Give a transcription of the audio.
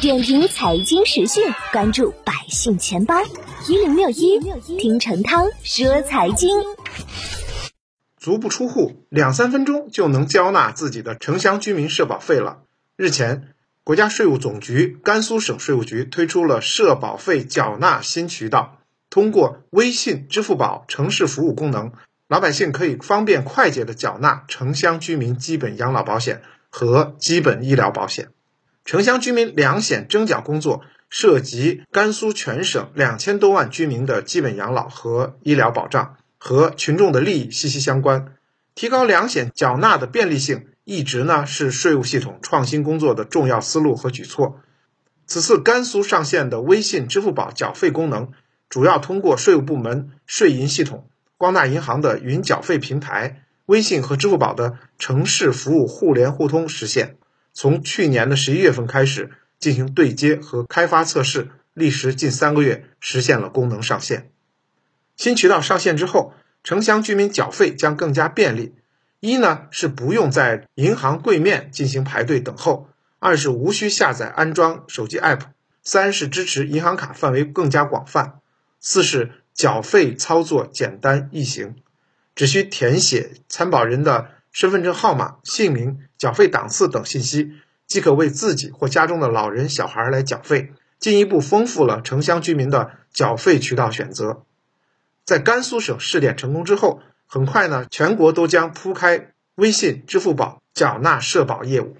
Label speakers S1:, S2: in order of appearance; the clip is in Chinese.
S1: 点评财经时讯，关注百姓钱包一零六一，听陈涛说财经。
S2: 足不出户，两三分钟就能交纳自己的城乡居民社保费了。日前，国家税务总局甘肃省税务局推出了社保费缴纳新渠道，通过微信、支付宝城市服务功能，老百姓可以方便快捷的缴纳城乡居民基本养老保险和基本医疗保险。城乡居民两险征缴工作涉及甘肃全省两千多万居民的基本养老和医疗保障，和群众的利益息息相关。提高两险缴纳的便利性，一直呢是税务系统创新工作的重要思路和举措。此次甘肃上线的微信、支付宝缴费功能，主要通过税务部门税银系统、光大银行的云缴费平台、微信和支付宝的城市服务互联互通实现。从去年的十一月份开始进行对接和开发测试，历时近三个月，实现了功能上线。新渠道上线之后，城乡居民缴费将更加便利。一呢是不用在银行柜面进行排队等候；二是无需下载安装手机 app；三是支持银行卡范围更加广泛；四是缴费操作简单易行，只需填写参保人的。身份证号码、姓名、缴费档次等信息，即可为自己或家中的老人、小孩来缴费，进一步丰富了城乡居民的缴费渠道选择。在甘肃省试点成功之后，很快呢，全国都将铺开微信、支付宝缴纳社保业务。